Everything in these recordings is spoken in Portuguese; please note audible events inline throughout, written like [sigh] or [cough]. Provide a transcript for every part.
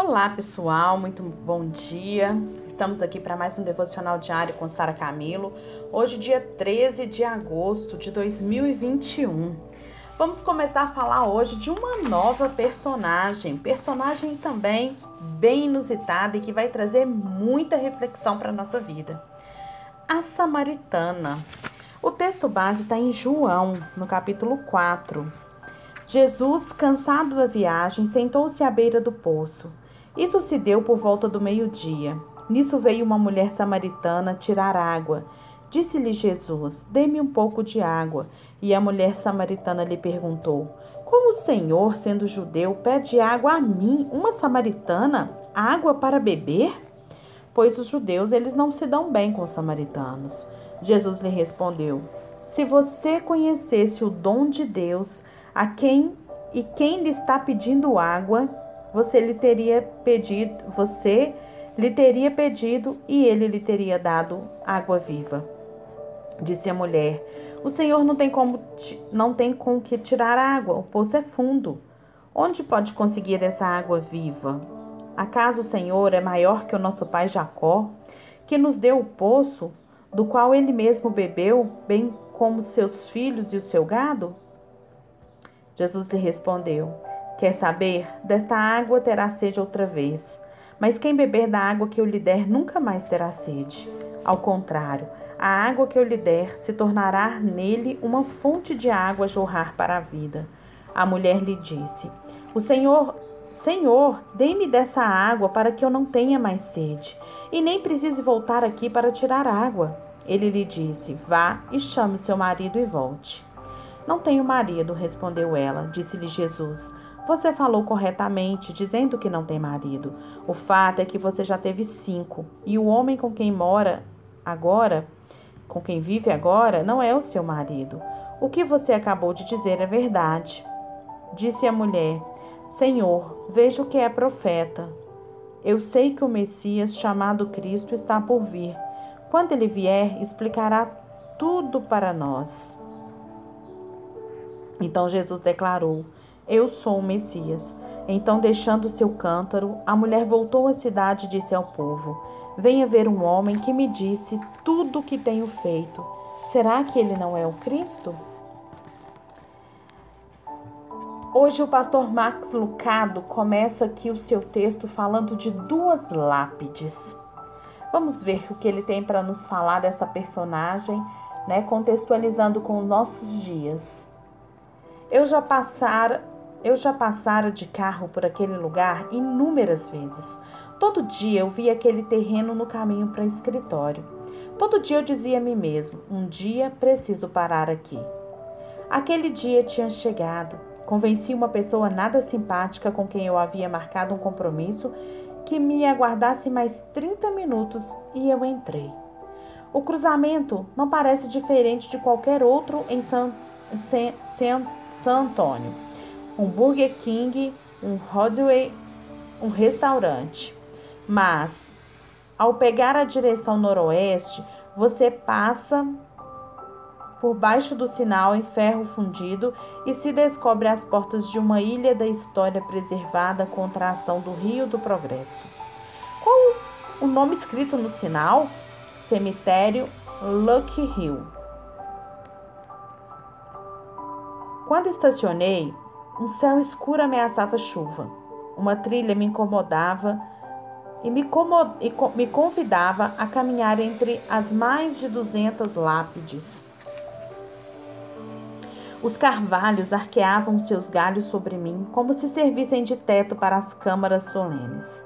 Olá, pessoal, muito bom dia. Estamos aqui para mais um devocional diário com Sara Camilo. Hoje, dia 13 de agosto de 2021. Vamos começar a falar hoje de uma nova personagem, personagem também bem inusitada e que vai trazer muita reflexão para a nossa vida. A Samaritana. O texto base está em João, no capítulo 4. Jesus, cansado da viagem, sentou-se à beira do poço. Isso se deu por volta do meio-dia. Nisso veio uma mulher samaritana tirar água. Disse-lhe Jesus: Dê-me um pouco de água. E a mulher samaritana lhe perguntou: Como o Senhor, sendo judeu, pede água a mim, uma samaritana, água para beber? Pois os judeus eles não se dão bem com os samaritanos. Jesus lhe respondeu: Se você conhecesse o dom de Deus, a quem e quem lhe está pedindo água, você lhe teria pedido, você lhe teria pedido e ele lhe teria dado água viva. Disse a mulher: O Senhor não tem como não tem com que tirar água, o poço é fundo. Onde pode conseguir essa água viva? Acaso o Senhor é maior que o nosso pai Jacó, que nos deu o poço, do qual ele mesmo bebeu, bem como seus filhos e o seu gado? Jesus lhe respondeu: Quer saber? Desta água terá sede outra vez. Mas quem beber da água que eu lhe der nunca mais terá sede. Ao contrário, a água que eu lhe der se tornará nele uma fonte de água jorrar para a vida. A mulher lhe disse: O Senhor, Senhor, dê-me dessa água para que eu não tenha mais sede, e nem precise voltar aqui para tirar água. Ele lhe disse: Vá e chame seu marido e volte. Não tenho marido, respondeu ela. Disse-lhe Jesus: Você falou corretamente, dizendo que não tem marido. O fato é que você já teve cinco, e o homem com quem mora agora, com quem vive agora, não é o seu marido. O que você acabou de dizer é verdade. Disse a mulher: Senhor, vejo que é profeta. Eu sei que o Messias, chamado Cristo, está por vir. Quando ele vier, explicará tudo para nós. Então Jesus declarou: Eu sou o Messias. Então, deixando seu cântaro, a mulher voltou à cidade e disse ao povo: Venha ver um homem que me disse tudo o que tenho feito. Será que ele não é o Cristo? Hoje o pastor Max Lucado começa aqui o seu texto falando de duas lápides. Vamos ver o que ele tem para nos falar dessa personagem, né, contextualizando com os nossos dias. Eu já passara, eu já passara de carro por aquele lugar inúmeras vezes. Todo dia eu via aquele terreno no caminho para o escritório. Todo dia eu dizia a mim mesmo: um dia preciso parar aqui. Aquele dia tinha chegado. Convenci uma pessoa nada simpática com quem eu havia marcado um compromisso que me aguardasse mais 30 minutos e eu entrei. O cruzamento não parece diferente de qualquer outro em San, San, San San Antônio, um Burger King, um Rodway, um restaurante. Mas ao pegar a direção noroeste, você passa por baixo do sinal em ferro fundido e se descobre as portas de uma ilha da história preservada contra a ação do Rio do Progresso. Qual o nome escrito no sinal? Cemitério Lucky Hill. Quando estacionei, um céu escuro ameaçava chuva. Uma trilha me incomodava e me, me convidava a caminhar entre as mais de 200 lápides. Os carvalhos arqueavam seus galhos sobre mim como se servissem de teto para as câmaras solenes.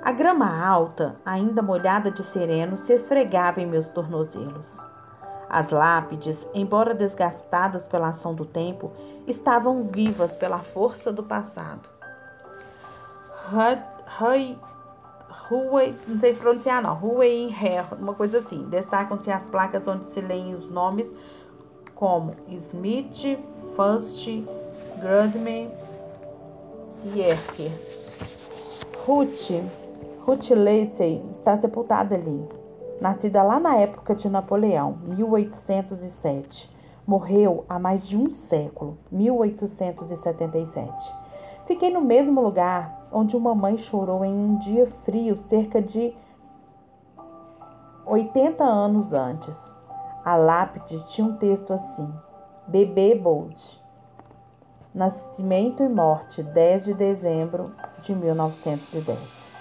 A grama alta, ainda molhada de sereno, se esfregava em meus tornozelos. As lápides, embora desgastadas pela ação do tempo, estavam vivas pela força do passado. Huey, não sei pronunciar não, Huey uma coisa assim. Destacam-se as placas onde se leem os nomes como Smith, Fust, Grudman e Erker. Ruth, Ruth Lacey está sepultada ali nascida lá na época de Napoleão, 1807. Morreu há mais de um século, 1877. Fiquei no mesmo lugar onde uma mãe chorou em um dia frio cerca de 80 anos antes. A lápide tinha um texto assim: Bebê Bold. Nascimento e morte, 10 de dezembro de 1910.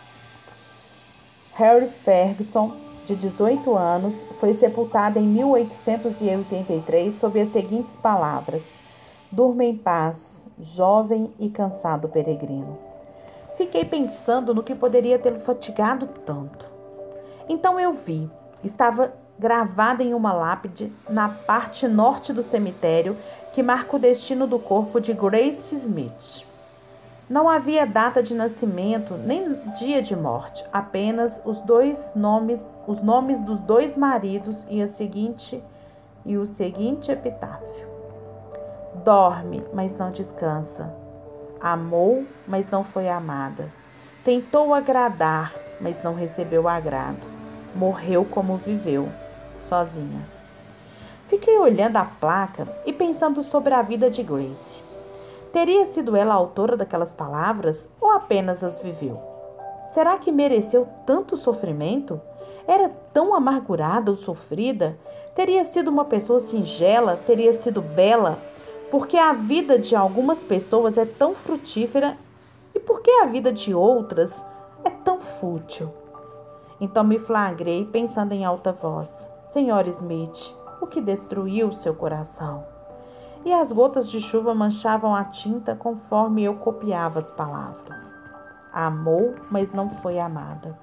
Harry Ferguson, de 18 anos, foi sepultado em 1883 sob as seguintes palavras: Durma em paz, jovem e cansado peregrino. Fiquei pensando no que poderia tê-lo fatigado tanto. Então eu vi, estava gravada em uma lápide na parte norte do cemitério que marca o destino do corpo de Grace Smith. Não havia data de nascimento nem dia de morte, apenas os dois nomes, os nomes dos dois maridos e a seguinte e o seguinte epitáfio. Dorme, mas não descansa. Amou, mas não foi amada. Tentou agradar, mas não recebeu agrado. Morreu como viveu, sozinha. Fiquei olhando a placa e pensando sobre a vida de Grace. Teria sido ela a autora daquelas palavras ou apenas as viveu? Será que mereceu tanto sofrimento? Era tão amargurada ou sofrida? Teria sido uma pessoa singela? Teria sido bela? Porque a vida de algumas pessoas é tão frutífera e porque a vida de outras é tão fútil. Então me flagrei pensando em alta voz: Senhor Smith, o que destruiu seu coração. E as gotas de chuva manchavam a tinta conforme eu copiava as palavras. Amou, mas não foi amada.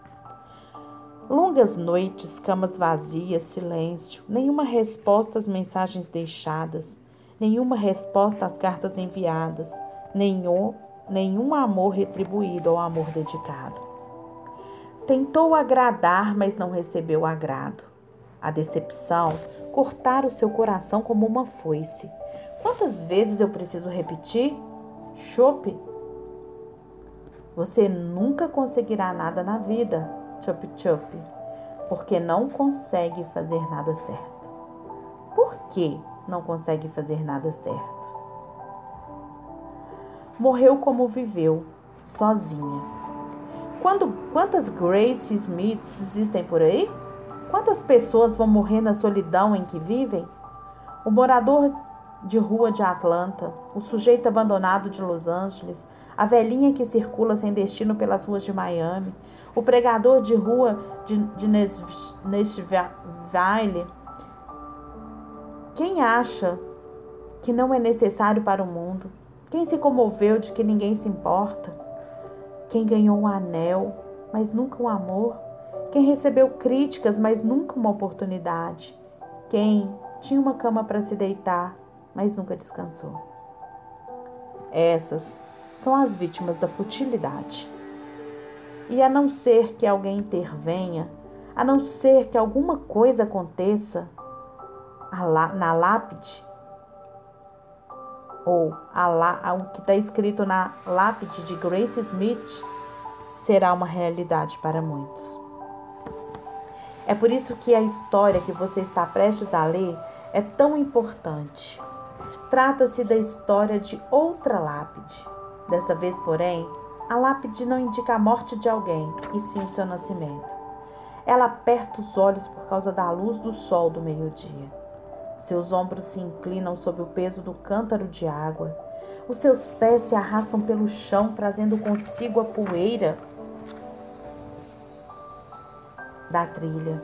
Longas noites, camas vazias, silêncio, nenhuma resposta às mensagens deixadas, nenhuma resposta às cartas enviadas, nenhum, nenhum amor retribuído ao amor dedicado. Tentou agradar, mas não recebeu agrado. A decepção cortar o seu coração como uma foice. Quantas vezes eu preciso repetir? Chope. Você nunca conseguirá nada na vida, chup chup, porque não consegue fazer nada certo. Por que não consegue fazer nada certo? Morreu como viveu, sozinha. Quando, quantas Grace Smiths existem por aí? Quantas pessoas vão morrer na solidão em que vivem? O morador de rua de Atlanta, o sujeito abandonado de Los Angeles, a velhinha que circula sem destino pelas ruas de Miami, o pregador de rua de, de Nashville. Quem acha que não é necessário para o mundo? Quem se comoveu de que ninguém se importa? Quem ganhou um anel, mas nunca um amor? Quem recebeu críticas, mas nunca uma oportunidade. Quem tinha uma cama para se deitar, mas nunca descansou. Essas são as vítimas da futilidade. E a não ser que alguém intervenha, a não ser que alguma coisa aconteça na lápide, ou a, o que está escrito na lápide de Grace Smith, será uma realidade para muitos. É por isso que a história que você está prestes a ler é tão importante. Trata-se da história de outra lápide. Dessa vez, porém, a lápide não indica a morte de alguém, e sim o seu nascimento. Ela aperta os olhos por causa da luz do sol do meio-dia. Seus ombros se inclinam sob o peso do cântaro de água. Os seus pés se arrastam pelo chão, trazendo consigo a poeira da trilha.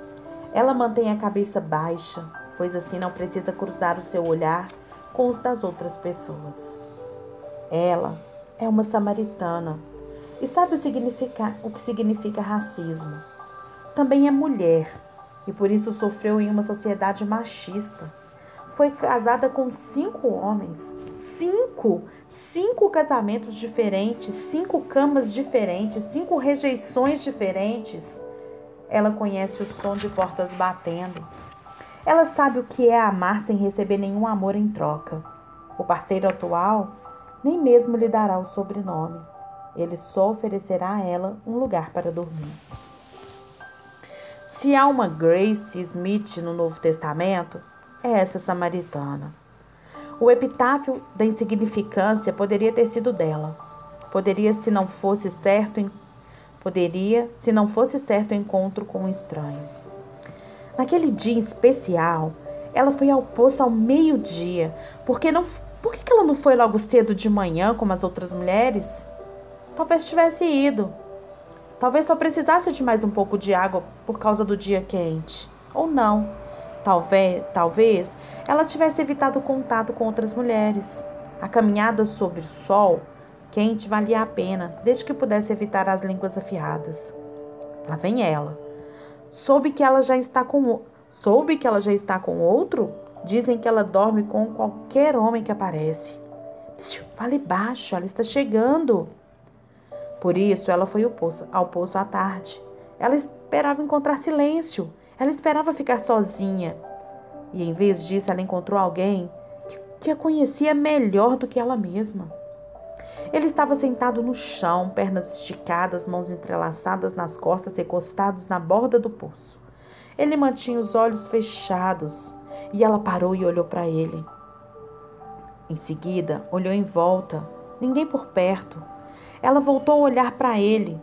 Ela mantém a cabeça baixa, pois assim não precisa cruzar o seu olhar com os das outras pessoas. Ela é uma samaritana e sabe o, o que significa racismo. Também é mulher e por isso sofreu em uma sociedade machista. Foi casada com cinco homens. Cinco! Cinco casamentos diferentes, cinco camas diferentes, cinco rejeições diferentes. Ela conhece o som de portas batendo. Ela sabe o que é amar sem receber nenhum amor em troca. O parceiro atual nem mesmo lhe dará o sobrenome. Ele só oferecerá a ela um lugar para dormir. Se há uma Grace Smith no Novo Testamento, é essa samaritana. O epitáfio da insignificância poderia ter sido dela. Poderia se não fosse certo, poderia se não fosse certo o encontro com um estranho. Naquele dia especial, ela foi ao poço ao meio-dia, porque não por que ela não foi logo cedo de manhã como as outras mulheres? Talvez tivesse ido. Talvez só precisasse de mais um pouco de água por causa do dia quente. Ou não. Talvez, talvez ela tivesse evitado o contato com outras mulheres. A caminhada sobre o sol quente valia a pena, desde que pudesse evitar as línguas afiadas. Lá vem ela. Soube que ela já está com soube que ela já está com outro? Dizem que ela dorme com qualquer homem que aparece. Psiu, fale baixo, ela está chegando. Por isso, ela foi ao poço, ao poço à tarde. Ela esperava encontrar silêncio. Ela esperava ficar sozinha. E em vez disso, ela encontrou alguém que a conhecia melhor do que ela mesma. Ele estava sentado no chão, pernas esticadas, mãos entrelaçadas nas costas, recostados na borda do poço. Ele mantinha os olhos fechados e ela parou e olhou para ele. Em seguida, olhou em volta, ninguém por perto. Ela voltou a olhar para ele.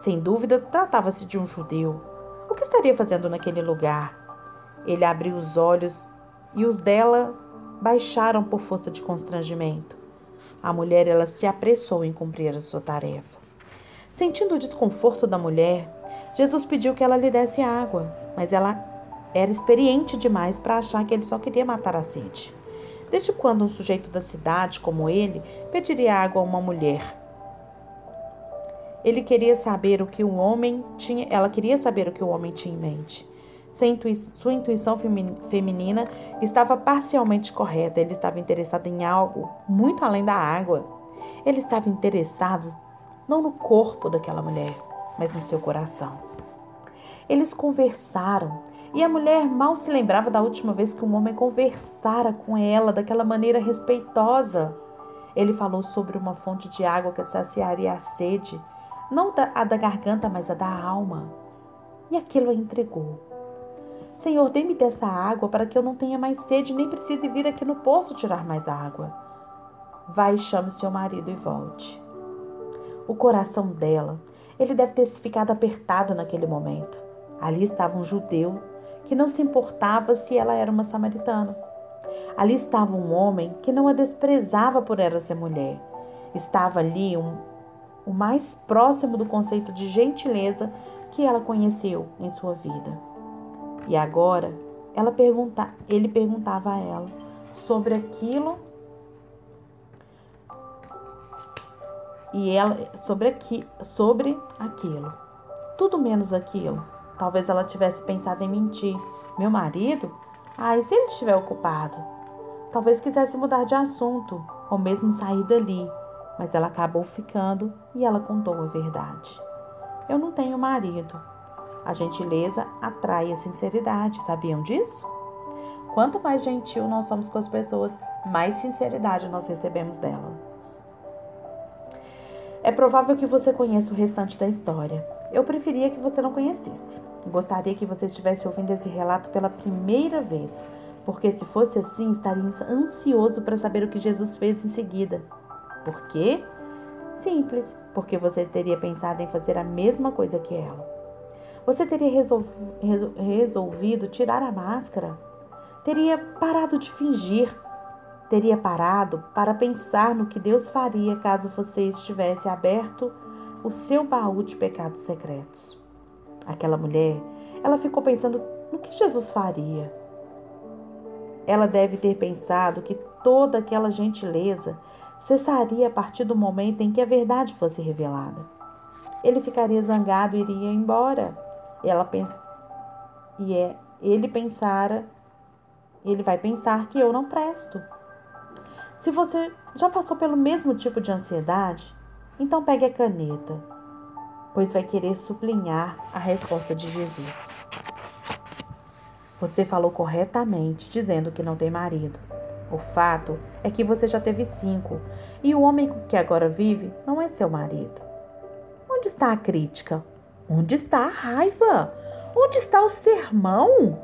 Sem dúvida, tratava-se de um judeu. O que estaria fazendo naquele lugar? Ele abriu os olhos e os dela baixaram por força de constrangimento. A mulher ela se apressou em cumprir a sua tarefa. Sentindo o desconforto da mulher, Jesus pediu que ela lhe desse água, mas ela era experiente demais para achar que ele só queria matar a sede. Desde quando um sujeito da cidade como ele pediria água a uma mulher? Ele queria saber o que o homem tinha, ela queria saber o que o homem tinha em mente. Sua intuição feminina estava parcialmente correta. Ele estava interessado em algo muito além da água. Ele estava interessado não no corpo daquela mulher, mas no seu coração. Eles conversaram e a mulher mal se lembrava da última vez que um homem conversara com ela daquela maneira respeitosa. Ele falou sobre uma fonte de água que saciaria a sede, não a da garganta, mas a da alma. E aquilo a entregou. Senhor, dê-me dessa água para que eu não tenha mais sede nem precise vir aqui no poço tirar mais água. Vai e chame seu marido e volte. O coração dela, ele deve ter ficado apertado naquele momento. Ali estava um judeu que não se importava se ela era uma samaritana. Ali estava um homem que não a desprezava por ela ser mulher. Estava ali um, o mais próximo do conceito de gentileza que ela conheceu em sua vida. E agora ela pergunta, ele perguntava a ela sobre aquilo e ela sobre aqui, sobre aquilo. Tudo menos aquilo. Talvez ela tivesse pensado em mentir. Meu marido? Ah, e se ele estiver ocupado? Talvez quisesse mudar de assunto ou mesmo sair dali, mas ela acabou ficando e ela contou a verdade. Eu não tenho marido. A gentileza atrai a sinceridade, sabiam disso? Quanto mais gentil nós somos com as pessoas, mais sinceridade nós recebemos delas. É provável que você conheça o restante da história. Eu preferia que você não conhecesse. Gostaria que você estivesse ouvindo esse relato pela primeira vez, porque se fosse assim, estaria ansioso para saber o que Jesus fez em seguida. Por quê? Simples, porque você teria pensado em fazer a mesma coisa que ela. Você teria resolvido tirar a máscara, teria parado de fingir, teria parado para pensar no que Deus faria caso você estivesse aberto o seu baú de pecados secretos. Aquela mulher, ela ficou pensando no que Jesus faria. Ela deve ter pensado que toda aquela gentileza cessaria a partir do momento em que a verdade fosse revelada. Ele ficaria zangado e iria embora. Ela pens... e é ele pensara, ele vai pensar que eu não presto. Se você já passou pelo mesmo tipo de ansiedade, então pegue a caneta, pois vai querer sublinhar a resposta de Jesus. Você falou corretamente, dizendo que não tem marido. O fato é que você já teve cinco e o homem que agora vive não é seu marido. Onde está a crítica? Onde está a raiva? Onde está o sermão?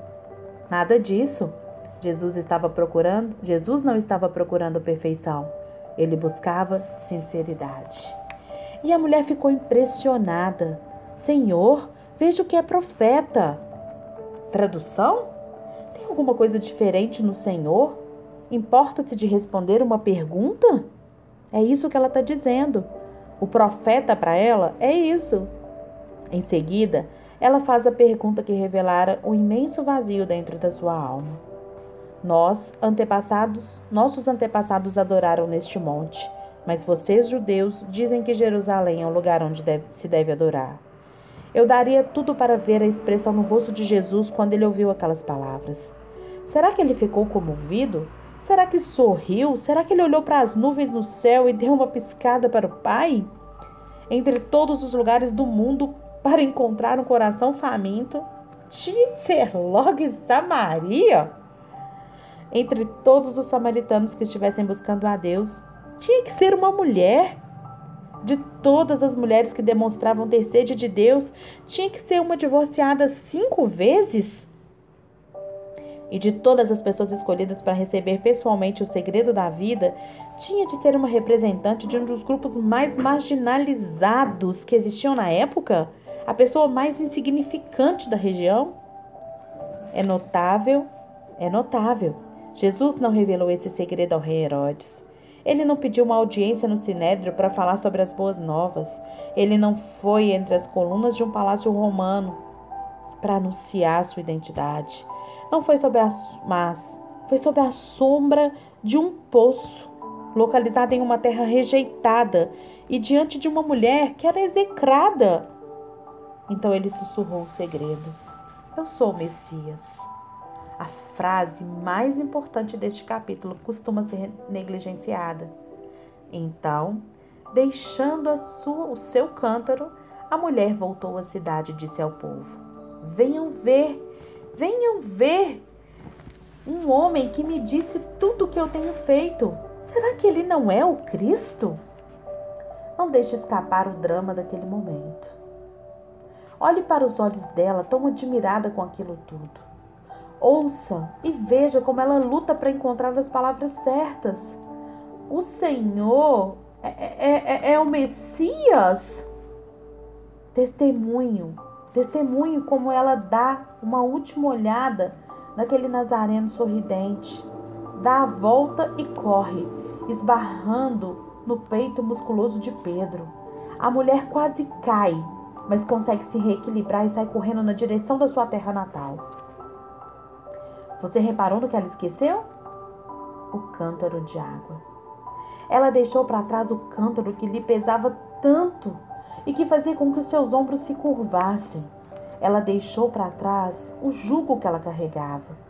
Nada disso. Jesus estava procurando, Jesus não estava procurando perfeição. Ele buscava sinceridade. E a mulher ficou impressionada. Senhor, vejo que é profeta. Tradução? Tem alguma coisa diferente no Senhor? Importa-se de responder uma pergunta? É isso que ela está dizendo. O profeta para ela é isso. Em seguida, ela faz a pergunta que revelara o imenso vazio dentro da sua alma. Nós, antepassados, nossos antepassados adoraram neste monte, mas vocês, judeus, dizem que Jerusalém é o lugar onde deve, se deve adorar. Eu daria tudo para ver a expressão no rosto de Jesus quando ele ouviu aquelas palavras. Será que ele ficou comovido? Será que sorriu? Será que ele olhou para as nuvens no céu e deu uma piscada para o Pai? Entre todos os lugares do mundo para encontrar um coração faminto, que ser logo em Samaria? entre todos os samaritanos que estivessem buscando a Deus, tinha que ser uma mulher. De todas as mulheres que demonstravam ter sede de Deus, tinha que ser uma divorciada cinco vezes? E de todas as pessoas escolhidas para receber pessoalmente o segredo da vida, tinha de ser uma representante de um dos grupos mais marginalizados que existiam na época? A pessoa mais insignificante da região? É notável, é notável Jesus não revelou esse segredo ao rei Herodes. Ele não pediu uma audiência no Sinédrio para falar sobre as boas novas. Ele não foi entre as colunas de um palácio romano para anunciar sua identidade. Não foi sobre as mas foi sobre a sombra de um poço, localizado em uma terra rejeitada e diante de uma mulher que era execrada. Então ele sussurrou o segredo: Eu sou o Messias. A frase mais importante deste capítulo costuma ser negligenciada. Então, deixando sua, o seu cântaro, a mulher voltou à cidade e disse ao povo: Venham ver, venham ver um homem que me disse tudo o que eu tenho feito. Será que ele não é o Cristo? Não deixe escapar o drama daquele momento. Olhe para os olhos dela, tão admirada com aquilo tudo. Ouça e veja como ela luta para encontrar as palavras certas. O Senhor é, é, é, é o Messias. Testemunho, testemunho como ela dá uma última olhada naquele nazareno sorridente. Dá a volta e corre, esbarrando no peito musculoso de Pedro. A mulher quase cai, mas consegue se reequilibrar e sai correndo na direção da sua terra natal. Você reparou no que ela esqueceu? O cântaro de água. Ela deixou para trás o cântaro que lhe pesava tanto e que fazia com que seus ombros se curvassem. Ela deixou para trás o jugo que ela carregava.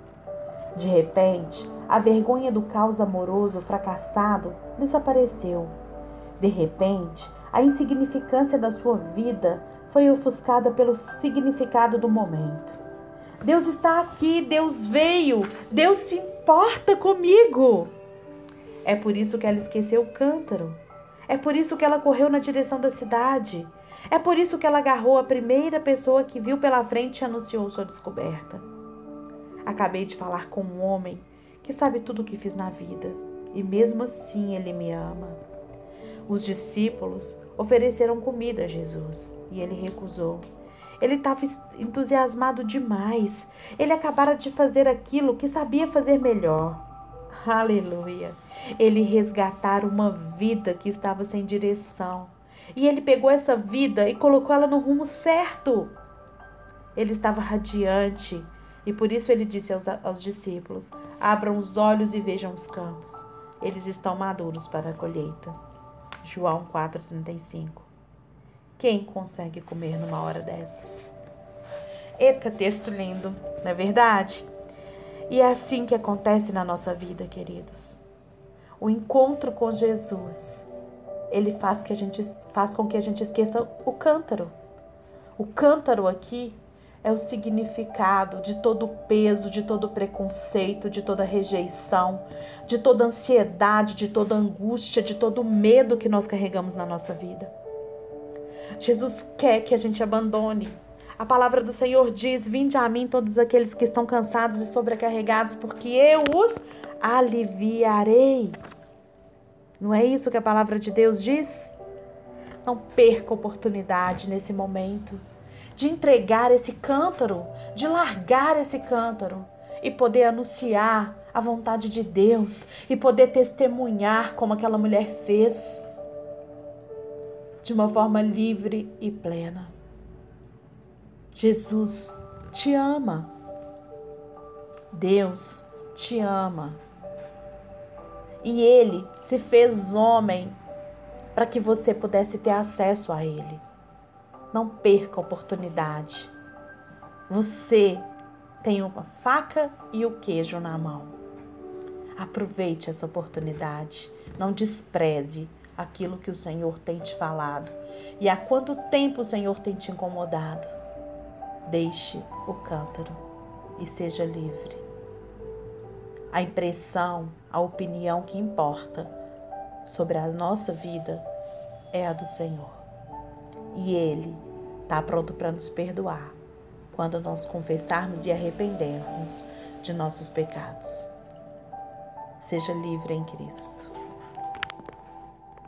De repente, a vergonha do caos amoroso fracassado desapareceu. De repente, a insignificância da sua vida foi ofuscada pelo significado do momento. Deus está aqui, Deus veio, Deus se importa comigo. É por isso que ela esqueceu o cântaro. É por isso que ela correu na direção da cidade. É por isso que ela agarrou a primeira pessoa que viu pela frente e anunciou sua descoberta. Acabei de falar com um homem que sabe tudo o que fiz na vida e mesmo assim ele me ama. Os discípulos ofereceram comida a Jesus e ele recusou. Ele estava entusiasmado demais. Ele acabara de fazer aquilo que sabia fazer melhor. [laughs] Aleluia! Ele resgatar uma vida que estava sem direção. E ele pegou essa vida e colocou ela no rumo certo. Ele estava radiante e por isso ele disse aos, aos discípulos: Abram os olhos e vejam os campos. Eles estão maduros para a colheita. João 4,35 quem consegue comer numa hora dessas? Eita, texto lindo, não é verdade? E é assim que acontece na nossa vida, queridos. O encontro com Jesus, ele faz que a gente faz com que a gente esqueça o cântaro. O cântaro aqui é o significado de todo peso, de todo preconceito, de toda rejeição, de toda ansiedade, de toda angústia, de todo medo que nós carregamos na nossa vida. Jesus quer que a gente abandone. A palavra do Senhor diz: Vinde a mim todos aqueles que estão cansados e sobrecarregados, porque eu os aliviarei. Não é isso que a palavra de Deus diz? Não perca oportunidade nesse momento de entregar esse cântaro, de largar esse cântaro e poder anunciar a vontade de Deus e poder testemunhar como aquela mulher fez de uma forma livre e plena. Jesus te ama. Deus te ama. E ele se fez homem para que você pudesse ter acesso a ele. Não perca a oportunidade. Você tem uma faca e o queijo na mão. Aproveite essa oportunidade. Não despreze aquilo que o Senhor tem te falado. E há quanto tempo o Senhor tem te incomodado? Deixe o cântaro e seja livre. A impressão, a opinião que importa sobre a nossa vida é a do Senhor. E Ele está pronto para nos perdoar quando nós confessarmos e arrependermos de nossos pecados. Seja livre em Cristo.